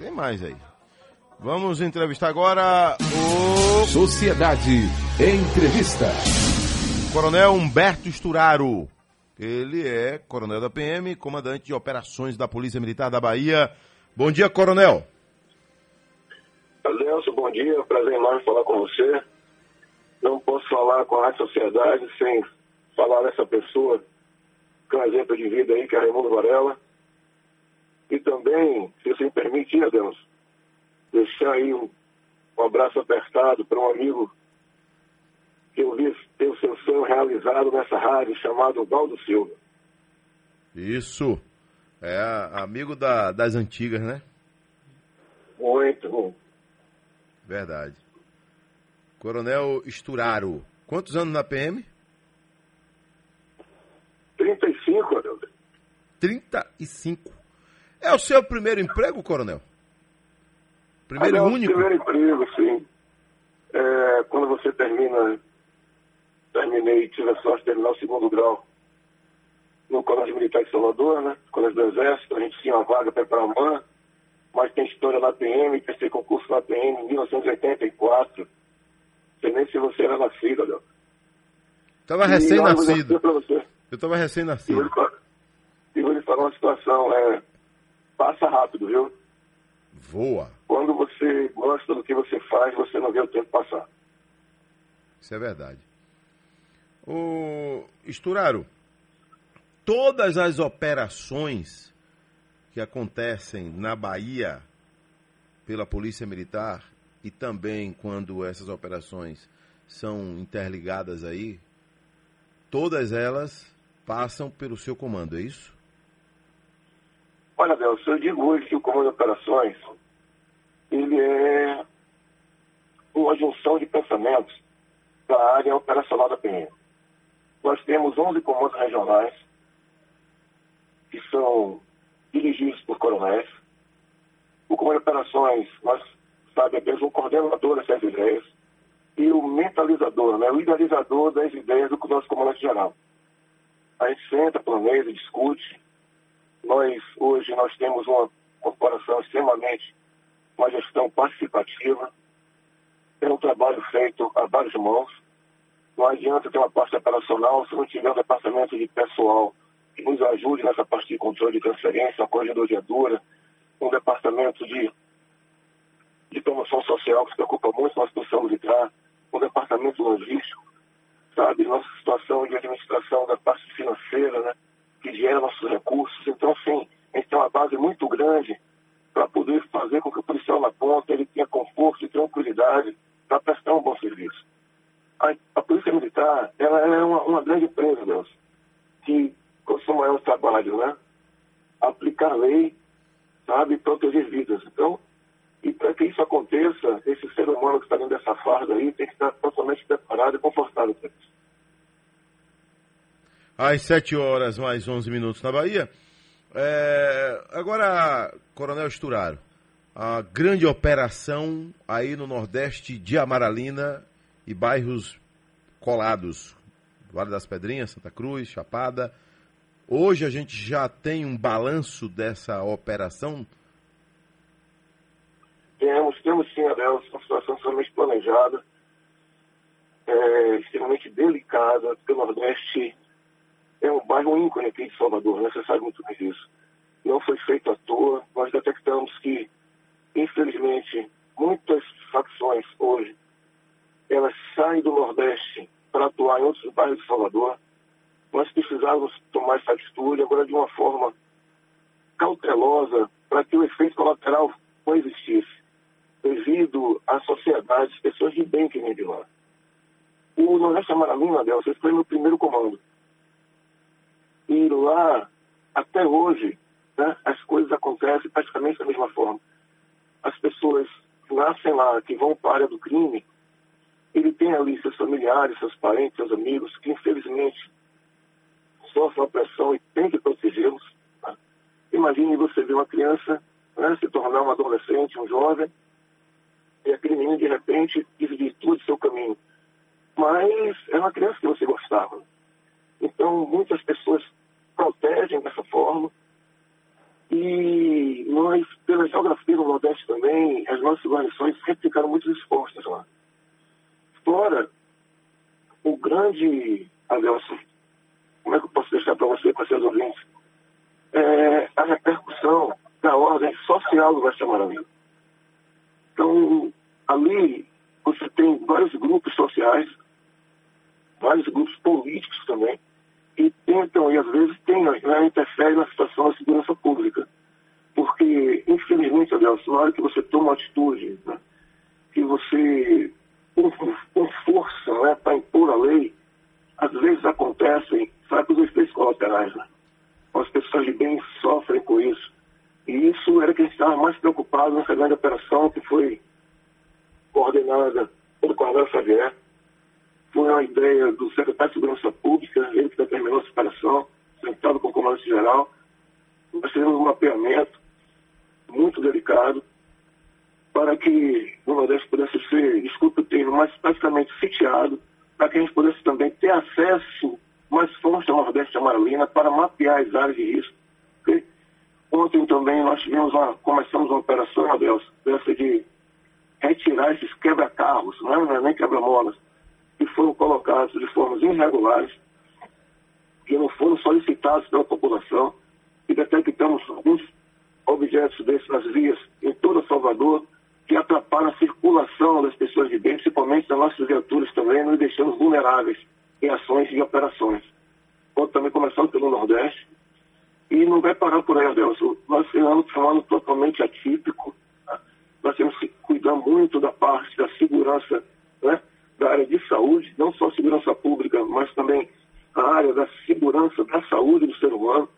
tem mais aí. Vamos entrevistar agora o. Sociedade Entrevista. Coronel Humberto Esturaro. Ele é coronel da PM, comandante de operações da Polícia Militar da Bahia. Bom dia, coronel. Adelso, bom dia. Prazer enorme falar com você. Não posso falar com a sociedade sem falar dessa pessoa que é um exemplo de vida aí, que é Raimundo Varela. E também, se você me permite, Adelso, deixar aí um, um abraço apertado para um amigo que eu vi ter o seu sonho realizado nessa rádio, chamado Valdo Silva. Isso. É amigo da, das antigas, né? Muito bom. Verdade. Coronel Esturaro. Quantos anos na PM? 35, Adelson. 35. É o seu primeiro emprego, coronel? Primeiro e único? Primeiro emprego, sim. É, quando você termina, terminei, tive a sorte de terminar o segundo grau no Colégio Militar de Salvador, né? Colégio do Exército, a gente tinha uma vaga para Paramã, mas tem história na PM, prestei concurso na PM em 1984. Não sei nem se você era nascido, Adel. Estava recém-nascido. Eu estava recém-nascido. E vou lhe falar uma situação, é, passa rápido, viu? Voa. Quando você gosta do que você faz, você não vê o tempo passar. Isso é verdade. O Esturaro, todas as operações que acontecem na Bahia pela Polícia Militar e também quando essas operações são interligadas aí, todas elas passam pelo seu comando, é isso? Olha, Deus, eu digo hoje que o comando de operações ele é uma junção de pensamentos da área operacional da PM. Nós temos 11 comandos regionais que são dirigidos por coronéis. O comando de operações, nós sabe apenas um coordenador dessas ideias e o mentalizador, né, o idealizador das ideias do nosso comandante geral. A gente senta, planeja, discute. Nós, hoje, nós temos uma corporação extremamente, uma gestão participativa. É um trabalho feito a várias mãos. Não adianta ter uma parte operacional se não tiver um departamento de pessoal que nos ajude nessa parte de controle de transferência, uma corregedoria dura, um departamento de, de promoção social que se preocupa muito a situação militar, um departamento logístico, sabe, nossa situação de administração da parte financeira, né, que gera nossos recursos. Então, sim, a gente tem uma base muito grande para poder fazer com que o policial na ponta ele tenha conforto e tranquilidade para prestar um bom serviço. A, a Polícia Militar ela é uma, uma grande empresa, Deus, que consuma é o trabalho, né? Aplicar lei, sabe, proteger vidas. Então, e para que isso aconteça, esse ser humano que está dentro dessa farda aí tem que estar totalmente preparado e confortável. Às 7 horas mais 11 minutos na Bahia. É, agora, Coronel Esturaro, a grande operação aí no Nordeste de Amaralina e bairros colados, Vale das Pedrinhas, Santa Cruz, Chapada. Hoje a gente já tem um balanço dessa operação? Temos, temos sim, Adel, uma situação extremamente planejada, é, extremamente delicada, porque o Nordeste é um bairro ícone aqui de Salvador, né? você sabe muito bem disso. Não foi feito à toa, nós detectamos que, infelizmente, muitas facções hoje, elas saem do Nordeste para atuar em outros bairros de Salvador. Nós precisávamos tomar essa atitude agora de uma forma cautelosa para que o efeito colateral não existisse, devido à sociedade, as pessoas de bem que vêm de lá. O Nordeste Amaralina, Deus, esse foi meu primeiro comando. E lá, até hoje, né, as coisas acontecem praticamente da mesma forma. As pessoas que nascem lá, que vão para a área do crime, ele tem ali seus familiares, seus parentes, seus amigos, que infelizmente sofrem opressão e tem que protegê-los. Tá? Imagine você ver uma criança né, se tornar um adolescente, um jovem, e aquele menino de repente desvirtua seu caminho. Mas é uma criança que você gostava. Então, muitas pessoas protegem dessa forma. E nós, pela geografia do Nordeste também, as nossas guarnições sempre ficaram muito expostas lá. Fora o grande, Adelson, como é que eu posso deixar para você, para seus ouvintes, é, a repercussão da ordem social do West Amaranhão. Então, ali você tem vários grupos sociais, vários grupos políticos também, que tentam, e às vezes tem, né, interferem na situação da segurança pública. Porque, infelizmente, Adelson, na hora que você toma uma atitude, né, que você, com, com força, né, para impor a lei, às vezes acontecem, sabe, os efeitos colaterais. Né? As pessoas de bem sofrem com isso. E isso era que a gente estava mais preocupado nessa grande operação que foi coordenada pelo Coronel Xavier. Foi uma ideia do secretário de Segurança Pública, ele que determinou a separação, sentado com o comandante-geral. Nós fizemos um mapeamento muito delicado para que o Nordeste pudesse ser, desculpe o termo, mas praticamente sitiado, para que a gente pudesse também ter acesso mais forte ao Nordeste de Amaralina para mapear as áreas de risco. Ontem também nós tivemos uma, começamos uma operação, Adelson, dessa de retirar esses quebra-carros, não é nem quebra-molas, que foram colocados de formas irregulares, que não foram solicitados pela população, e detectamos alguns objetos desses nas vias em toda Salvador, que atrapalham a circulação das pessoas de bem, principalmente das nossas viaturas também, nos deixando vulneráveis em ações e operações. Pode também começando pelo Nordeste, e não vai parar por aí, Adelson. Nós estamos um ano totalmente atípico. Tá? Nós temos que cuidar muito da parte da segurança né, da área de saúde, não só segurança pública, mas também a área da segurança da saúde do ser humano.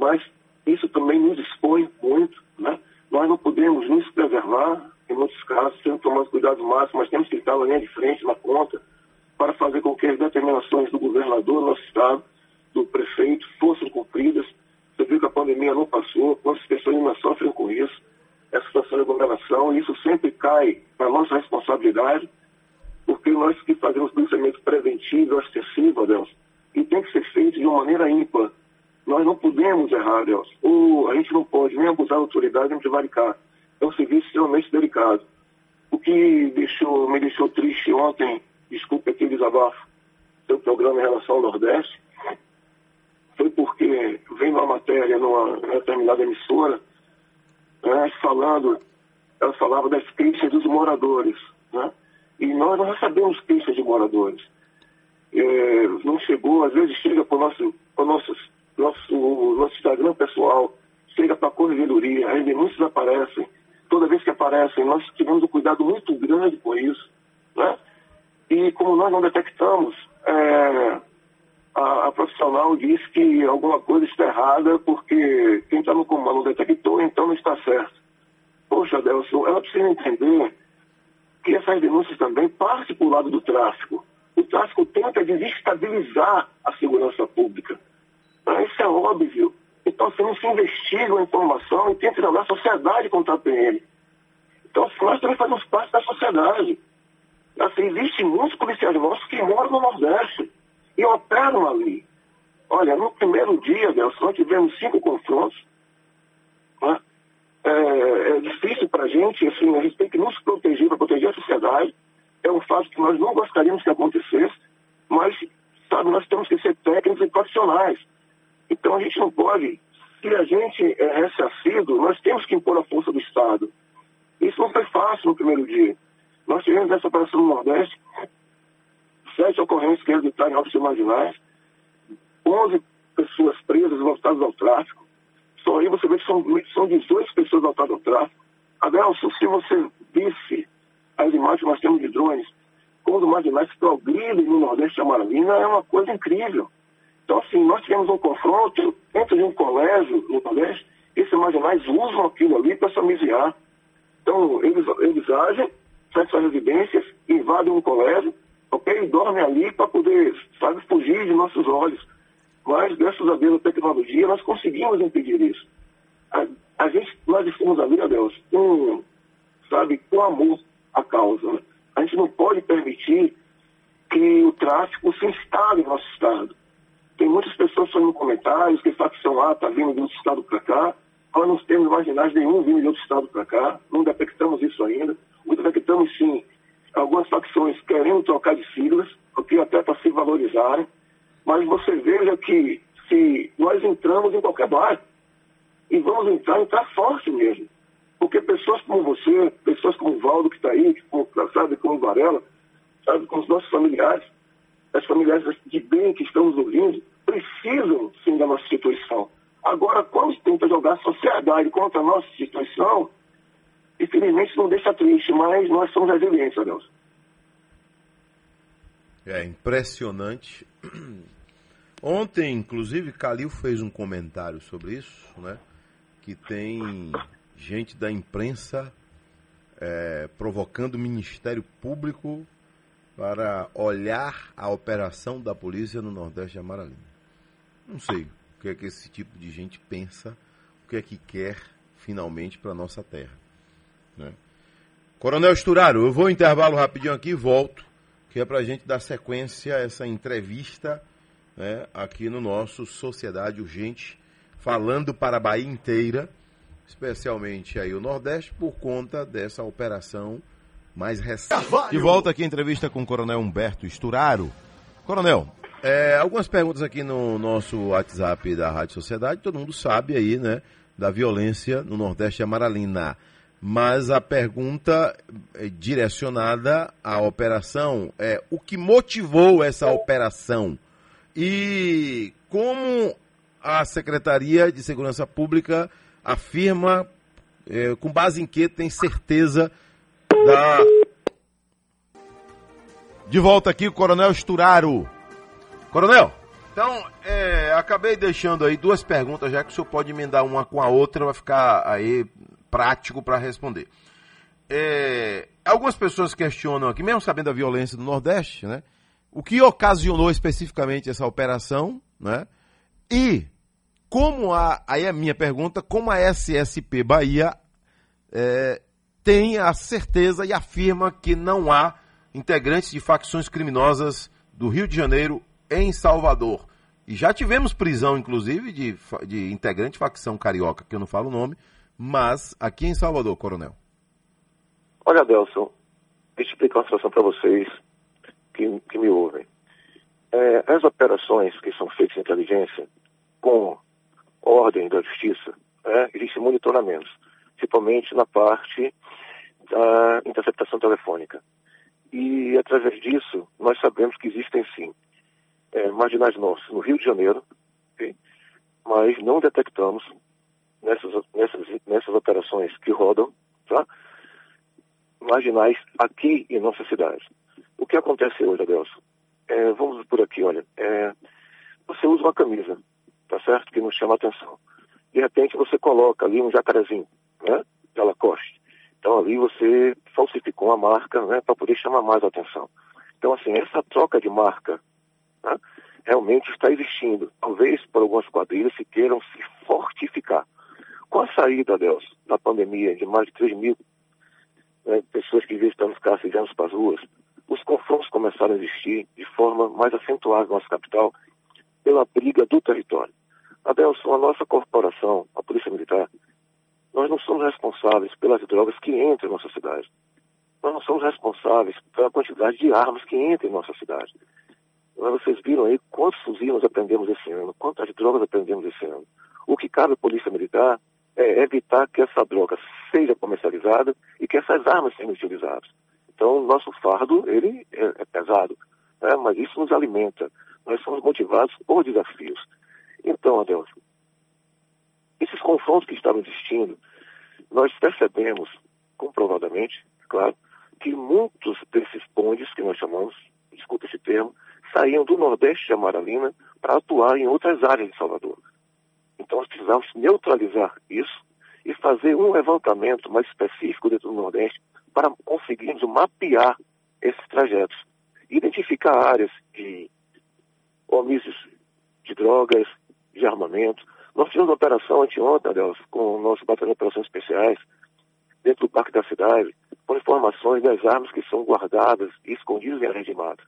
Mas isso também nos expõe muito. Né? Nós não podemos nos preservar, em muitos casos, tendo tomado cuidado máximo, mas temos que estar na linha de frente, na conta, para fazer com que as determinações do governador do nosso Estado do prefeito fossem cumpridas. Você viu que a pandemia não passou, quantas pessoas ainda sofrem com isso, essa situação de aglomeração, e isso sempre cai na nossa responsabilidade, porque nós que fazemos pensamento preventivo, ostensivo, Deus, e tem que ser feito de uma maneira ímpar. Nós não podemos errar, Deus. Ou a gente não pode nem abusar da autoridade nem prevaricar. É um serviço extremamente delicado. O que deixou, me deixou triste ontem, desculpe aqui o desabafo, seu programa em relação ao Nordeste, foi porque vem uma matéria numa, determinada emissora, né, falando, ela falava das queixas dos moradores. Né? E nós não recebemos queixas de moradores. É, não chegou, às vezes chega para o nosso, nosso, nosso, nosso Instagram pessoal, chega para a corregedoria, as denúncias aparecem. Toda vez que aparecem, nós tivemos um cuidado muito grande com isso. Né? E como nós não detectamos, é, a, a, profissional diz que alguma coisa está errada porque quem está no comando detectou, então não está certo. Poxa, Adelson, ela precisa entender que essas denúncias também partem para o lado do tráfico. O tráfico tenta desestabilizar a segurança pública. Ah, isso é óbvio. Então, assim, não se investiga a informação e tenta jogar a sociedade contra a PM. Então, assim, nós também fazemos parte da sociedade. Assim, existem muitos policiais nossos que moram no Nordeste e operam ali. Olha, no primeiro dia, Nelson, nós tivemos cinco confrontos. Né? É, é, difícil para a gente, assim, a gente tem que nos proteger, para proteger a sociedade. É um fato que nós não gostaríamos que acontecesse, mas, sabe, nós temos que ser técnicos e profissionais. Então a gente não pode, se a gente é ressarcido, nós temos que impor a força do Estado. Isso não foi fácil no primeiro dia. Nós tivemos essa operação no Nordeste, sete ocorrências que resultaram em óbitos marginais, 11 pessoas presas voltadas ao tráfico. Aí você vê que são, são 18 pessoas voltadas ao tráfico. Adelson, se você visse as imagens que nós temos de drones, quando marginais progridem no Nordeste de Amaralina, é uma coisa incrível. Então, assim, nós tivemos um confronto dentro de um colégio no Nordeste, esses marginais usam aquilo ali para se amiziar. Então, eles, eles agem, saem suas residências, invadem um colégio, ok? E dorme ali para poder, sabe, fugir de nossos olhos. Mas, graças a Deus, a tecnologia, nós conseguimos impedir isso. A, a gente, nós estamos ali, Deus, com, sabe, com amor à causa. Né? A gente não pode permitir que o tráfico se instale no nosso estado. Tem muitas pessoas fazendo comentários que facção A está vindo de outro estado para cá. Nós não temos marginais nenhum vindo de outro estado para cá, não detectamos isso ainda. O detectamos sim algumas facções querendo trocar de siglas, porque até para se valorizarem, mas você veja que se nós entramos em qualquer bairro, e vamos entrar, entrar forte mesmo. Porque pessoas como você, pessoas como o Valdo que está aí, como, sabe, como o Varela, sabe, com os nossos familiares, as familiares de bem que estamos ouvindo, precisam sim da nossa instituição. Agora, quando tenta jogar sociedade contra a nossa instituição, infelizmente não deixa triste, mas nós somos resilientes, Deus. É impressionante. Ontem, inclusive, Calil fez um comentário sobre isso, né? Que tem gente da imprensa é, provocando o Ministério Público para olhar a operação da polícia no Nordeste de Amaralina. Não sei o que é que esse tipo de gente pensa, o que é que quer finalmente para nossa terra. Né? Coronel Esturaro, eu vou intervalo rapidinho aqui e volto, que é para a gente dar sequência a essa entrevista né, aqui no nosso Sociedade Urgente, falando para a Bahia inteira, especialmente aí o Nordeste, por conta dessa operação mais recente. De volta aqui a entrevista com o Coronel Humberto Esturaro. Coronel, é, algumas perguntas aqui no nosso WhatsApp da Rádio Sociedade, todo mundo sabe aí, né, da violência no Nordeste Amaralina. Mas a pergunta é direcionada à operação é o que motivou essa operação e como a Secretaria de Segurança Pública afirma, é, com base em que tem certeza da. De volta aqui o Coronel Esturaro. Coronel, então, é, acabei deixando aí duas perguntas, já que o senhor pode emendar uma com a outra, vai ficar aí prático para responder. É, algumas pessoas questionam aqui, mesmo sabendo da violência do Nordeste, né? O que ocasionou especificamente essa operação, né? E como a, aí a minha pergunta, como a SSP Bahia é, tem a certeza e afirma que não há integrantes de facções criminosas do Rio de Janeiro em Salvador. E já tivemos prisão, inclusive, de, de integrante de facção carioca, que eu não falo o nome, mas aqui em Salvador, coronel. Olha, Delson, deixa eu explicar uma situação para vocês que, que, me ouvem. É, as operações que são feitas em inteligência com ordem da justiça, é, existem monitoramentos, principalmente na parte da interceptação telefônica. E, através disso, nós sabemos que existem, sim, é, marginais nossos no Rio de Janeiro, okay? mas não detectamos nessas, nessas, nessas operações que rodam, tá? marginais aqui em nossa cidade. O que acontece hoje, Adelson? É, vamos por aqui, olha. É, você usa uma camisa, tá certo? Que nos chama a atenção. De repente você coloca ali um jacarezinho, né? De Lacoste. Então ali você falsificou uma marca né, para poder chamar mais atenção. Então, assim, essa troca de marca né, realmente está existindo. Talvez por algumas quadrilhas se queiram se fortificar. Com a saída, Deus, da pandemia, de mais de 3 mil né, pessoas que deviam estar nos carros e para as ruas, confrontos começaram a existir de forma mais acentuada na nossa capital pela briga do território. Adelson, a nossa corporação, a Polícia Militar, nós não somos responsáveis pelas drogas que entram em nossa cidade. Nós não somos responsáveis pela quantidade de armas que entram em nossa cidade. Vocês viram aí quantos fuzis nós aprendemos esse ano, quantas drogas aprendemos esse ano. O que cabe à Polícia Militar é evitar que essa droga seja comercializada e que essas armas sejam utilizadas. Então, nosso fardo, ele é, é pesado, né? mas isso nos alimenta. Nós somos motivados por desafios. Então, Adelson, esses confrontos que estavam existindo, nós percebemos comprovadamente, claro, que muitos desses bondes que nós chamamos, desculpa esse termo, saíam do Nordeste de Amaralina para atuar em outras áreas de Salvador. Então nós precisávamos neutralizar isso e fazer um levantamento mais específico dentro do Nordeste para conseguirmos mapear esses trajetos, identificar áreas de homicídios de drogas, de armamento, nós fizemos uma operação anteontem, Adelson, com o nosso batalhão de operações especiais, dentro do Parque da Cidade, com informações das armas que são guardadas e escondidas em áreas de mata.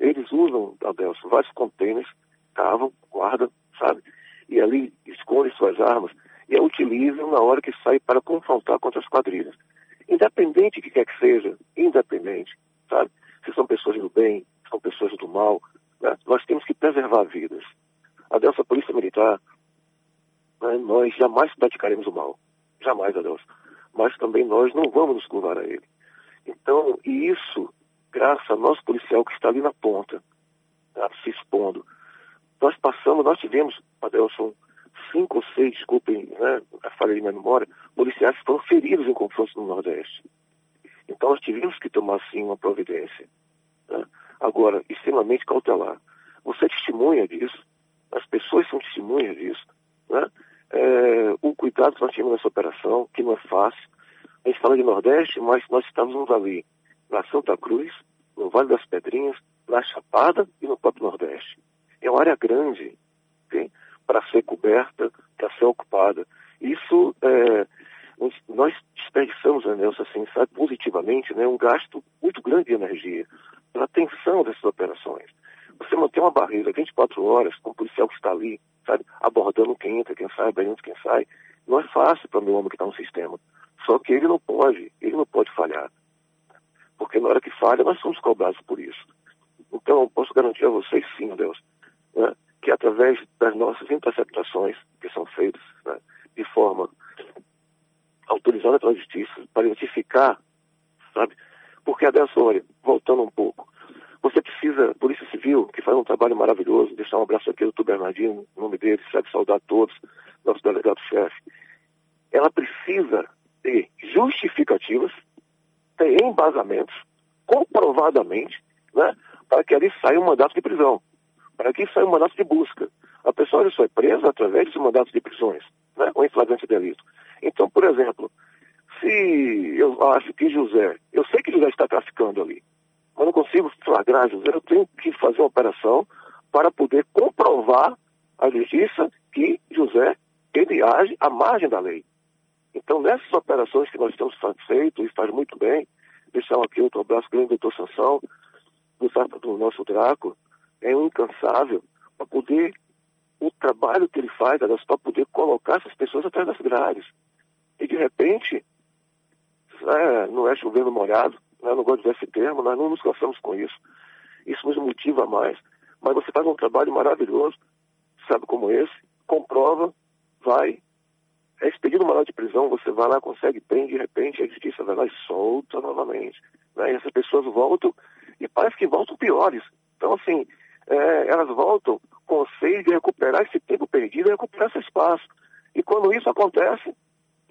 Eles usam, Adelson, vários contêineres, cavam, guardam, sabe? E ali escondem suas armas. e a utilizam na hora que sai para confrontar contra as quadrilhas. Independente de que quer que seja, independente, sabe? Se são pessoas do bem, se são pessoas do mal, né? nós temos que preservar vidas. A nossa Polícia Militar, né? nós jamais praticaremos o mal. Jamais, Adelson. Mas também nós não vamos nos curvar a ele. Então, e isso, graças ao nosso policial que está ali na ponta, tá? se expondo. Nós passamos, nós tivemos, Adelson, cinco ou seis, desculpem né, a falha de minha memória, policiais foram feridos em confrontos no Nordeste. Então nós tivemos que tomar, sim, uma providência. Né? Agora, extremamente cautelar. Você é testemunha disso, as pessoas são testemunhas disso. Né? É, o cuidado que nós tivemos nessa operação, que não é fácil. A gente fala de Nordeste, mas nós estamos ali, na Santa Cruz, no Vale das Pedrinhas, na Chapada e no próprio Nordeste. É uma área grande? Para ser coberta, para ser ocupada. Isso, é, nós desperdiçamos, né, Nelson, assim, sabe, positivamente, né, um gasto muito grande de energia pela atenção dessas operações. Você manter uma barreira 24 horas com o policial que está ali, sabe, abordando quem entra, quem sai, abrindo quem sai, não é fácil para o meu homem que está no sistema. Só que ele não pode, ele não pode falhar. Porque na hora que falha, nós somos cobrados por isso. Então, posso garantir a vocês, sim, Deus, que através das nossas interceptações, que são feitas né, de forma autorizada pela justiça, para identificar, sabe? Porque, Adelson, olha, voltando um pouco, você precisa, Polícia Civil, que faz um trabalho maravilhoso, deixar um abraço aqui ao doutor Bernardino, o nome dele, sabe saudar todos, nosso delegado-chefe. Ela precisa ter justificativas, ter embasamentos, comprovadamente, né, para que ali saia um mandato de prisão para que saia um mandato de busca. A pessoa só é presa através de mandatos de prisões, né, ou em flagrante delito. Então, por exemplo, se eu acho que José, eu sei que José está traficando ali, mas não consigo flagrar José, eu tenho que fazer uma operação para poder comprovar à justiça que José, ele age à margem da lei. Então, nessas operações que nós estamos feito e faz muito bem, deixar aqui outro abraço grande do doutor Sansão, do, do nosso Draco, é um incansável para poder, o trabalho que ele faz, para poder colocar essas pessoas atrás das grades. E de repente, é, não é chovendo molhado, né, não gosto de esse termo, nós não nos cansamos com isso. Isso nos motiva mais. Mas você faz um trabalho maravilhoso, sabe como esse, comprova, vai, é expedido uma de prisão, você vai lá, consegue, prende, de repente a justiça vai lá e solta novamente. Né? E essas pessoas voltam, e parece que voltam piores. Então, assim, é, elas voltam com seio de recuperar esse tempo perdido e recuperar esse espaço. E quando isso acontece,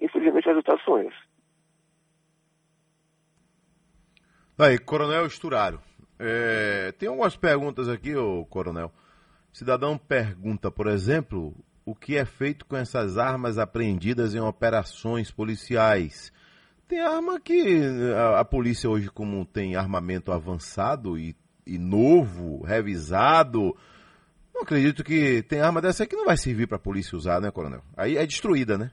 infelizmente o resultado são esses. Aí, Coronel Esturaro. É, tem algumas perguntas aqui, ô Coronel. Cidadão pergunta, por exemplo, o que é feito com essas armas apreendidas em operações policiais. Tem arma que a, a polícia hoje, como tem armamento avançado e e novo, revisado. Não acredito que tem arma dessa que não vai servir para a polícia usar, né, coronel? Aí é destruída, né?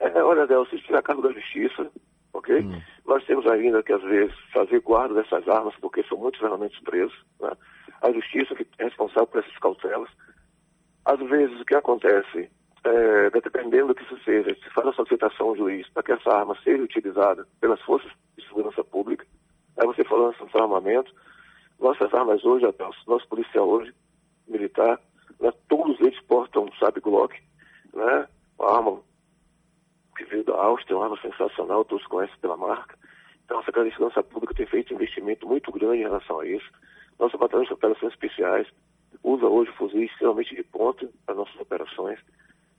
É, olha, Del, se estiver a cargo da justiça, ok? Hum. Nós temos ainda que, às vezes, fazer guarda dessas armas, porque são muitos elementos presos. Né? A justiça que é responsável por essas cautelas. Às vezes, o que acontece, é, dependendo do que isso seja, se faz a solicitação ao juiz para que essa arma seja utilizada pelas forças de segurança pública, aí você falando sobre armamento, nossas armas hoje, Adelson, nosso policial hoje, militar, né, todos eles portam sabe Glock, né? Uma arma que veio da Áustria, uma arma sensacional, todos conhecem pela marca. Então a Secretaria de Segurança Pública tem feito um investimento muito grande em relação a isso. Nossa batalhão de operações especiais usa hoje fuzis extremamente de ponta para nossas operações.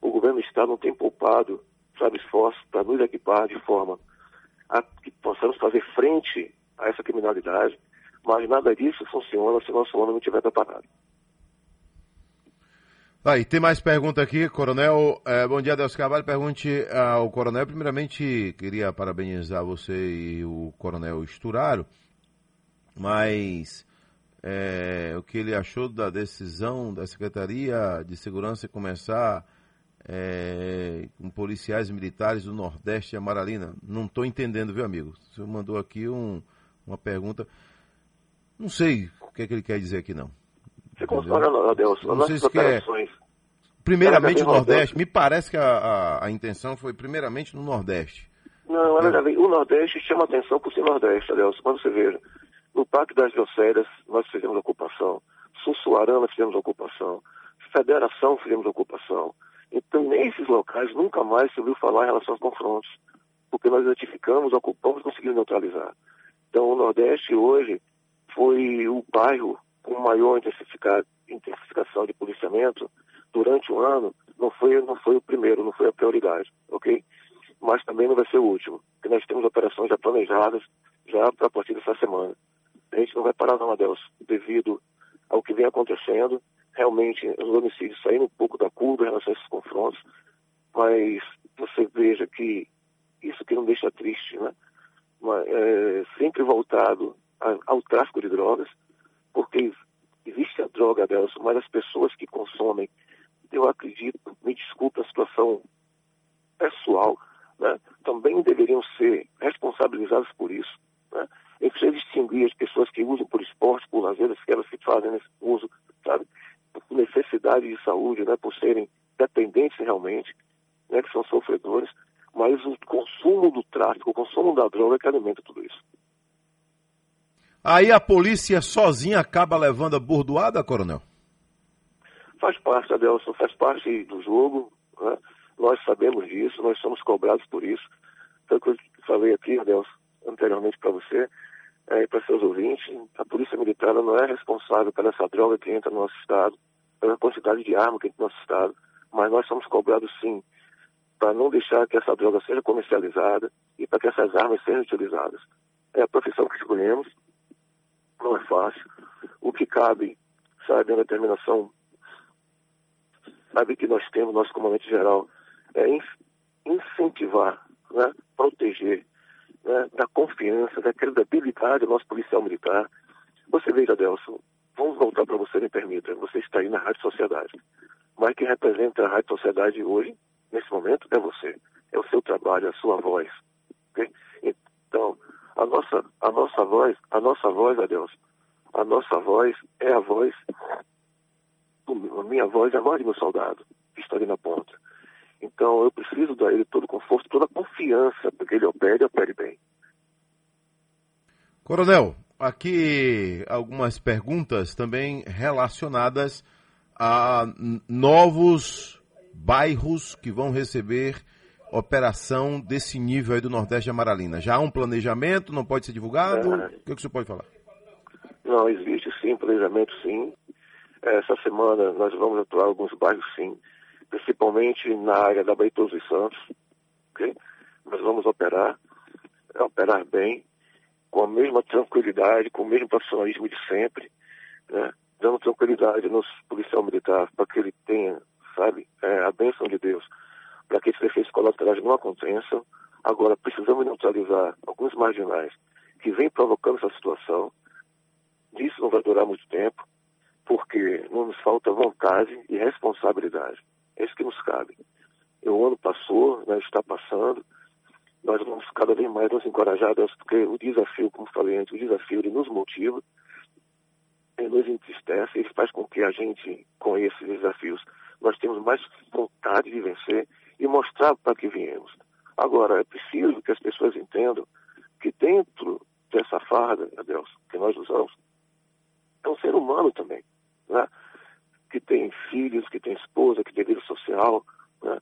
O governo do Estado não tem poupado, sabe, esforço para nos equipar de forma a que possamos fazer frente a essa criminalidade. Mas nada disso funciona se nosso homem não estiver preparado. Aí, tem mais pergunta aqui, Coronel. É, bom dia, Deus Carvalho. Pergunte ao Coronel. Primeiramente, queria parabenizar você e o Coronel Esturaro, mas é, o que ele achou da decisão da Secretaria de Segurança começar é, com policiais militares do Nordeste e Amaralina. Não estou entendendo, viu, amigo? Senhor mandou aqui um, uma pergunta. Não sei o que, é que ele quer dizer aqui, não. Você considera, Deus, as nossas operações, primeiramente no Nordeste. Me parece que a, a, a, intenção foi primeiramente no Nordeste. Não, ela já veio. O Nordeste chama atenção por ser Nordeste, Adelson. Quando você veja, no Parque das Biosférias nós fizemos ocupação. Sussuarana fizemos ocupação. Federação fizemos ocupação. Então, nesses locais, nunca mais se ouviu falar em relação aos confrontos, porque nós identificamos, ocupamos e conseguimos neutralizar. Então, o Nordeste hoje foi o bairro com maior intensificação de policiamento durante o ano. Não foi, não foi o primeiro, não foi a prioridade, ok? Mas também não vai ser o último, porque nós temos operações já planejadas já para a partir dessa semana. A gente não vai parar não, Adelso, devido ao que vem acontecendo. Realmente, os homicídios saíram um pouco da curva em relação a esses confrontos, mas você veja que isso que não deixa triste, né? Mas, é, sempre voltado ao tráfico de drogas, porque existe a droga, Adelson, mas as pessoas que consomem, eu acredito, me desculpe a situação pessoal, né, também deveriam ser responsabilizadas por isso. Né? A gente precisa distinguir as pessoas que usam por esporte, por lazer, aquelas que fazem esse uso, sabe, por necessidade de saúde, né, por serem dependentes realmente, né, que são sofredores, mas o consumo do tráfico, o consumo da droga é que alimenta tudo isso. Aí a polícia sozinha acaba levando a bordoada, coronel? Faz parte, Adelson, faz parte do jogo. Né? Nós sabemos disso, nós somos cobrados por isso. Tanto que eu falei aqui, Adelson, anteriormente para você é, e para seus ouvintes, a Polícia Militar não é responsável pela essa droga que entra no nosso Estado, pela quantidade de arma que entra no nosso Estado, mas nós somos cobrados sim para não deixar que essa droga seja comercializada e para que essas armas sejam utilizadas. É a profissão que escolhemos, não é fácil. O que cabe, sabe, a determinação, sabe, que nós temos, nosso comandante geral, é incentivar, né, proteger, né, da confiança, da credibilidade do nosso policial militar. Você veja, Adelson, vamos voltar para você, me permita, você está aí na Rádio Sociedade. Mas quem representa a Rádio Sociedade hoje, nesse momento, é você. É o seu trabalho, a sua voz. Okay? Então, a nossa, a nossa voz, a nossa voz, Adeus, a nossa voz é a voz, a minha voz é a voz do meu soldado, que está ali na ponta. Então eu preciso dar ele todo o conforto, toda a confiança para que ele opere opere bem. Coronel, aqui algumas perguntas também relacionadas a novos bairros que vão receber operação desse nível aí do Nordeste de Amaralina? Já há um planejamento, não pode ser divulgado? É... O que, é que o senhor pode falar? Não, existe sim, planejamento sim. Essa semana nós vamos atuar em alguns bairros sim, principalmente na área da Baitoso e Santos. Okay? Nós vamos operar, operar bem, com a mesma tranquilidade, com o mesmo profissionalismo de sempre, né? dando tranquilidade ao nosso policial militar para que ele tenha, sabe, é, a bênção de Deus para que esses efeitos colaterais não aconteçam. Agora, precisamos neutralizar alguns marginais que vêm provocando essa situação. Isso não vai durar muito tempo, porque não nos falta vontade e responsabilidade. É isso que nos cabe. O ano passou, né, está passando, nós vamos cada vez mais nos encorajar, porque o desafio, como falei antes, o desafio ele nos motiva, ele nos entristece, ele faz com que a gente, com esses desafios, nós temos mais vontade de vencer e mostrar para que viemos. Agora, é preciso que as pessoas entendam que dentro dessa farda, Deus, que nós usamos, é um ser humano também, né? que tem filhos, que tem esposa, que tem vida social. Né?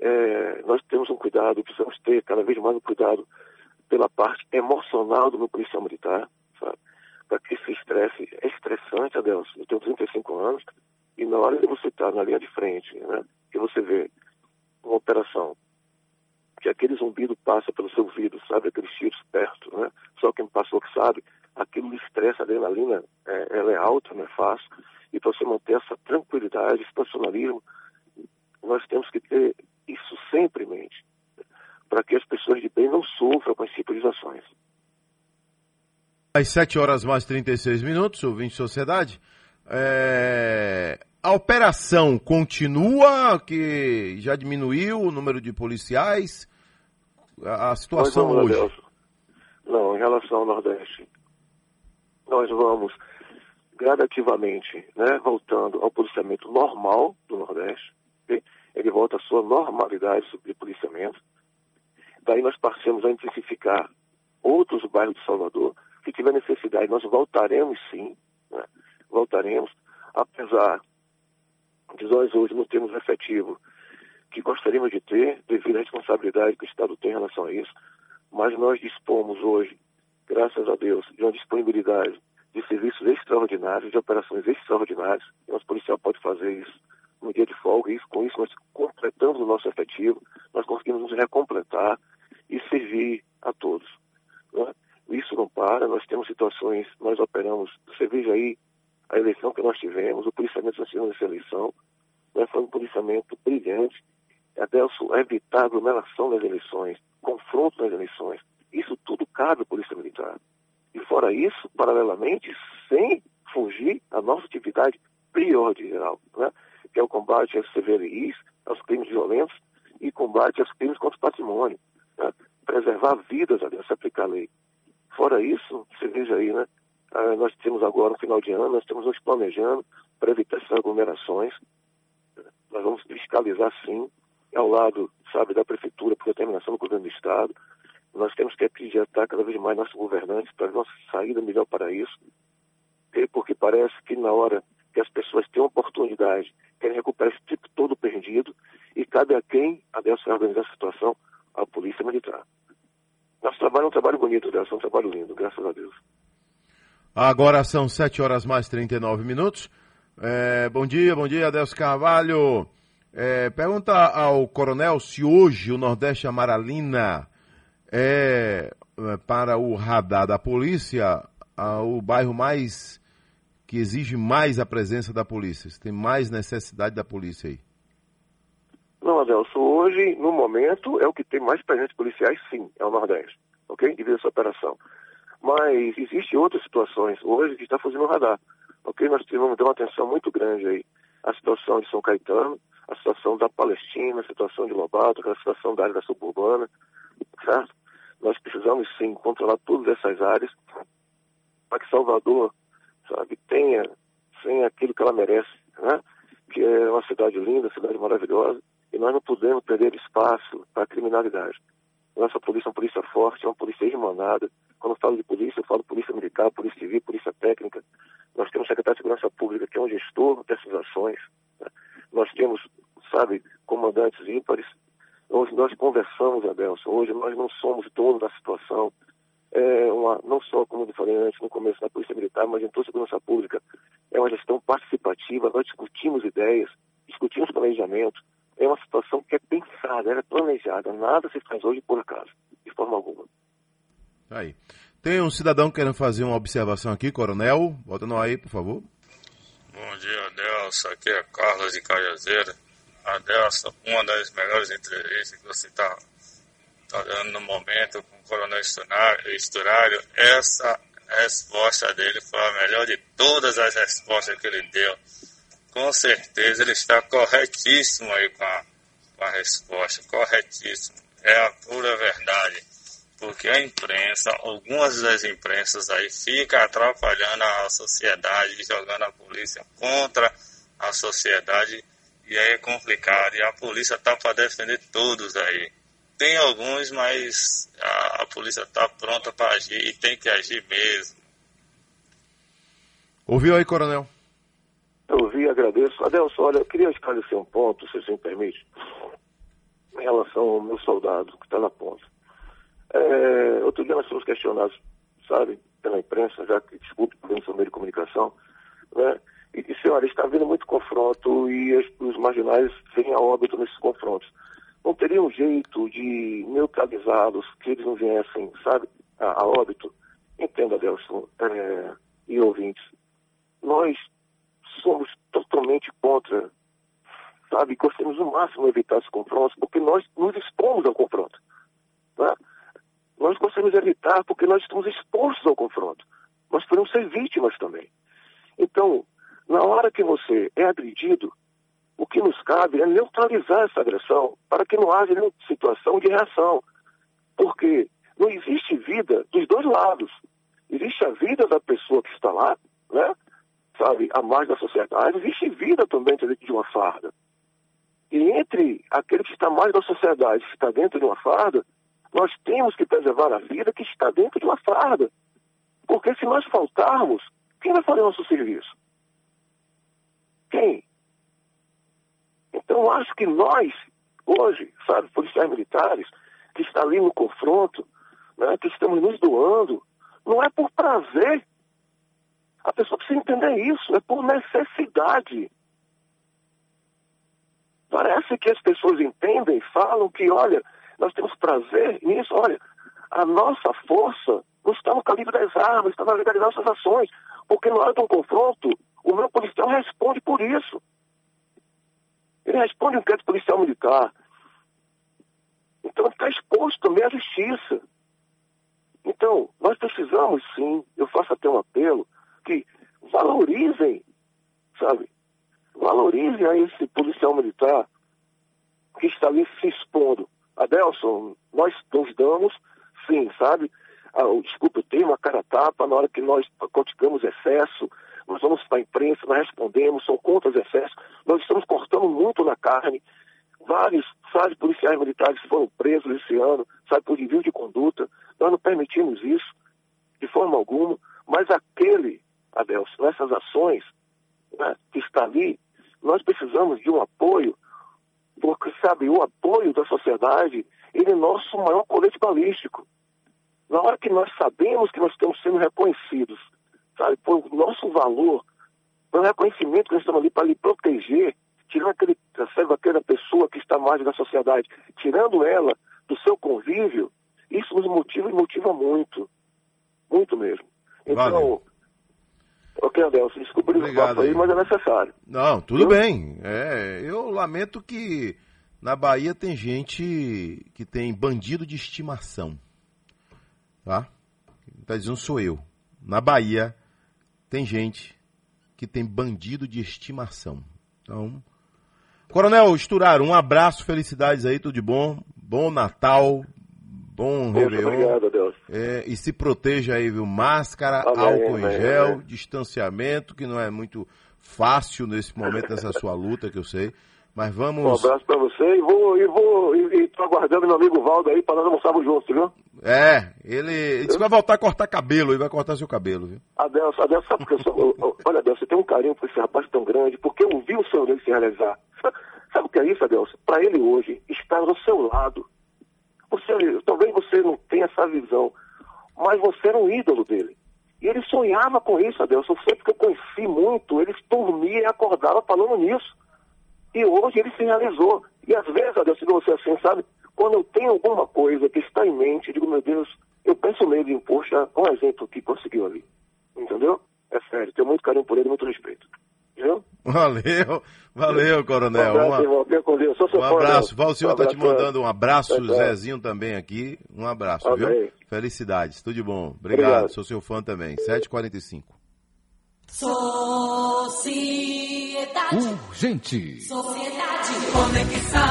É, nós temos um cuidado, precisamos ter cada vez mais um cuidado pela parte emocional do meu policial militar, sabe? Para que esse estresse é estressante, Adeus. Eu tenho 35 anos e na hora de você estar na linha de frente, né? Que você vê uma operação, que aquele zumbido passa pelo seu ouvido, sabe, aqueles tiros perto, né? Só quem passou que sabe, aquilo estressa, a adrenalina, é, ela é alta, não é fácil, e para você manter essa tranquilidade, esse profissionalismo, nós temos que ter isso sempre em mente, para que as pessoas de bem não sofram com esse tipo de ações. Às 7 horas mais 36 minutos, ouvinte Sociedade, é, a operação continua, que já diminuiu o número de policiais? A, a situação não, hoje? Não, em relação ao Nordeste, nós vamos gradativamente, né, voltando ao policiamento normal do Nordeste, okay? ele volta à sua normalidade de policiamento. Daí nós passamos a intensificar outros bairros de Salvador, que tiver necessidade, nós voltaremos sim, né? voltaremos, apesar de nós hoje não termos efetivo que gostaríamos de ter, devido à responsabilidade que o Estado tem em relação a isso, mas nós dispomos hoje, graças a Deus, de uma disponibilidade de serviços extraordinários, de operações extraordinárias, e nosso policial pode fazer isso no dia de folga, e isso, com isso nós completamos o nosso efetivo, nós conseguimos nos recompletar e servir a todos. Né? Isso não para, nós temos situações, nós operamos, você veja aí a eleição que nós tivemos, o policiamento nacional nessa eleição, né? foi um policiamento brilhante, Adelso, evitar aglomeração nas eleições, confronto nas eleições, isso tudo cabe à Polícia Militar. E fora isso, paralelamente, sem fugir a nossa atividade primordial, né? que é o combate às CVRIs, aos crimes violentos e combate aos crimes contra o patrimônio. Né? Preservar vidas, se aplicar a lei. Fora isso, você veja aí, né? Ah, nós temos agora, no final de ano, nós estamos nos planejando para evitar essas aglomerações. Nós vamos fiscalizar, sim, ao lado, sabe, da Prefeitura, por determinação do Governo do Estado. Nós temos que acreditar cada vez mais nossos governantes para nossa saída melhor para isso. Porque parece que na hora que as pessoas têm oportunidade, querem recuperar esse tipo todo perdido, e cabe a quem, a dessa organizar a situação, a Polícia Militar. Nosso trabalho é um trabalho bonito, Deus, é um trabalho lindo, graças a Deus. Agora são 7 horas mais 39 minutos. É, bom dia, bom dia, Adelso Carvalho. É, pergunta ao coronel se hoje o Nordeste Amaralina é, é para o radar da polícia o bairro mais que exige mais a presença da polícia? Tem mais necessidade da polícia aí? Não, Adelso, hoje, no momento, é o que tem mais presença policiais, sim, é o Nordeste, ok? Devido a essa operação. Mas existem outras situações hoje que está fazendo o radar, ok? Nós tivemos uma atenção muito grande aí. A situação de São Caetano, a situação da Palestina, a situação de Lobato, a situação da área da suburbana, certo? Nós precisamos sim controlar todas essas áreas para que Salvador, sabe, tenha, tenha aquilo que ela merece, né? Que é uma cidade linda, cidade maravilhosa, e nós não podemos perder espaço para a criminalidade. Nossa polícia é uma polícia forte, é uma polícia irmandada. Quando eu falo de polícia, eu falo polícia militar, polícia civil, polícia técnica. Nós temos o secretário de Segurança Pública, que é um gestor dessas ações. Né? Nós temos, sabe, comandantes ímpares. Hoje nós conversamos, Adelson. Hoje nós não somos donos da situação. É uma, não só, como eu falei antes, no começo da Polícia Militar, mas em toda a segurança pública, é uma gestão participativa. Nós discutimos ideias, discutimos planejamento. É uma situação que é pensada, é planejada. Nada se faz hoje por acaso, de forma alguma. Aí. Tem um cidadão querendo fazer uma observação aqui, coronel. Bota no aí, por favor. Bom dia, Adelson. Aqui é Carlos de Cajazeira. Adelson, uma das melhores entrevistas que você está tá dando no momento com o Coronel Esturário, essa resposta dele foi a melhor de todas as respostas que ele deu. Com certeza ele está corretíssimo aí com a, com a resposta, corretíssimo. É a pura verdade porque a imprensa, algumas das imprensas aí, fica atrapalhando a sociedade, jogando a polícia contra a sociedade, e aí é complicado, e a polícia tá para defender todos aí. Tem alguns, mas a, a polícia tá pronta para agir e tem que agir mesmo. Ouviu aí, coronel? Ouvi, agradeço. Adelson, olha, eu queria esclarecer um ponto, se você me permite, em relação ao meu soldado que está na ponta. É, outro dia nós fomos questionados, sabe, pela imprensa, já que, desculpe, pelo seu meio de comunicação, né? E disse, olha, está havendo muito confronto e os, os marginais vêm a óbito nesses confrontos. Não teria um jeito de neutralizá-los, que eles não viessem, sabe, a, a óbito? Entenda, Adelson, é, e ouvintes, nós somos totalmente contra, sabe, gostamos o máximo de evitar esses confrontos, porque nós nos expomos ao confronto. Né? Nós conseguimos evitar porque nós estamos expostos ao confronto. Nós podemos ser vítimas também. Então, na hora que você é agredido, o que nos cabe é neutralizar essa agressão para que não haja nenhuma situação de reação. Porque não existe vida dos dois lados. Existe a vida da pessoa que está lá, né? Sabe, a mais da sociedade, existe vida também dentro de uma farda. E entre aquele que está mais da sociedade, que está dentro de uma farda, nós temos que preservar a vida que está dentro de uma farda. Porque se nós faltarmos, quem vai fazer nosso serviço? Quem? Então, acho que nós, hoje, sabe, policiais militares, que está ali no confronto, né, que estamos nos doando, não é por prazer. A pessoa precisa entender isso, é por necessidade. Parece que as pessoas entendem falam que, olha, nós temos prazer nisso, olha, a nossa força não está no calibre das armas, está na legalidade das ações. Porque na hora de um confronto, o meu policial responde por isso. Ele responde um inquérito policial militar. Então ele está exposto também à justiça. Então, nós precisamos sim, eu faço até um apelo, que valorizem, sabe, valorizem a esse policial militar que está ali se expondo. Adelson, nós nos damos, sim, sabe? Ah, desculpa o termo, cara tapa, na hora que nós praticamos excesso, nós vamos para a imprensa, nós respondemos, são contra os excessos, nós estamos cortando muito na carne. Vários, sabe, policiais militares foram presos esse ano, sabe, por desvio de conduta. Nós não permitimos isso, de forma alguma, mas aquele, Adelson, nessas ações né, que está ali, nós precisamos de um apoio, porque, sabe, o apoio da sociedade, ele é nosso maior colete balístico. Na hora que nós sabemos que nós estamos sendo reconhecidos, sabe, por nosso valor, pelo reconhecimento que nós estamos ali para lhe proteger, tirando aquele, sabe, aquela pessoa que está à margem da sociedade, tirando ela do seu convívio, isso nos motiva e motiva muito. Muito mesmo. Então, Valeu. Ok, Adelson, desculpa o Obrigado aí, mas é necessário. Não, tudo Viu? bem. É, eu lamento que na Bahia tem gente que tem bandido de estimação. Tá? Tá dizendo sou eu. Na Bahia tem gente que tem bandido de estimação. Então, Coronel Esturaro, um abraço, felicidades aí, tudo de bom. Bom Natal, bom Poxa, Réveillon. obrigado. É, e se proteja aí, viu? Máscara, Amém, álcool em amém, gel, amém. distanciamento, que não é muito fácil nesse momento, nessa sua luta, que eu sei. Mas Um vamos. abraço pra você e vou, e vou, e, e tô aguardando meu amigo Valdo aí para nós almoçarmos juntos, viu? É, ele, ele disse que vai voltar a cortar cabelo, ele vai cortar seu cabelo, viu? Adelson, Adelson, sabe porque eu sou. eu- olha, Adelson, você tem um carinho por esse rapaz tão grande, porque eu vi o sonho dele se realizar. Sabe, o que é isso, Adelson? Para ele hoje, estar do seu lado. Você, talvez você não tenha essa visão, mas você era um ídolo dele. E ele sonhava com isso, Adelson. Sempre que eu conheci muito, ele dormia e acordava falando nisso. E hoje ele se realizou. E às vezes, Adelson, digo você assim, sabe? Quando eu tenho alguma coisa que está em mente, eu digo, meu Deus, eu penso nele, poxa, um exemplo que conseguiu ali. Entendeu? É sério, tenho muito carinho por ele, muito respeito. Entendeu? Valeu, valeu, um coronel. abraço, Uma- Deus. Sou seu Um fã, abraço. Adelson. Val, o senhor Um tá te mandando um abraço, tchau. Zezinho também aqui. Um abraço, viu? Amém. Felicidades, tudo de bom. Obrigado, Obrigado. sou seu fã também. 7h45. Sociedade. Urgente. Sociedade. Conexão.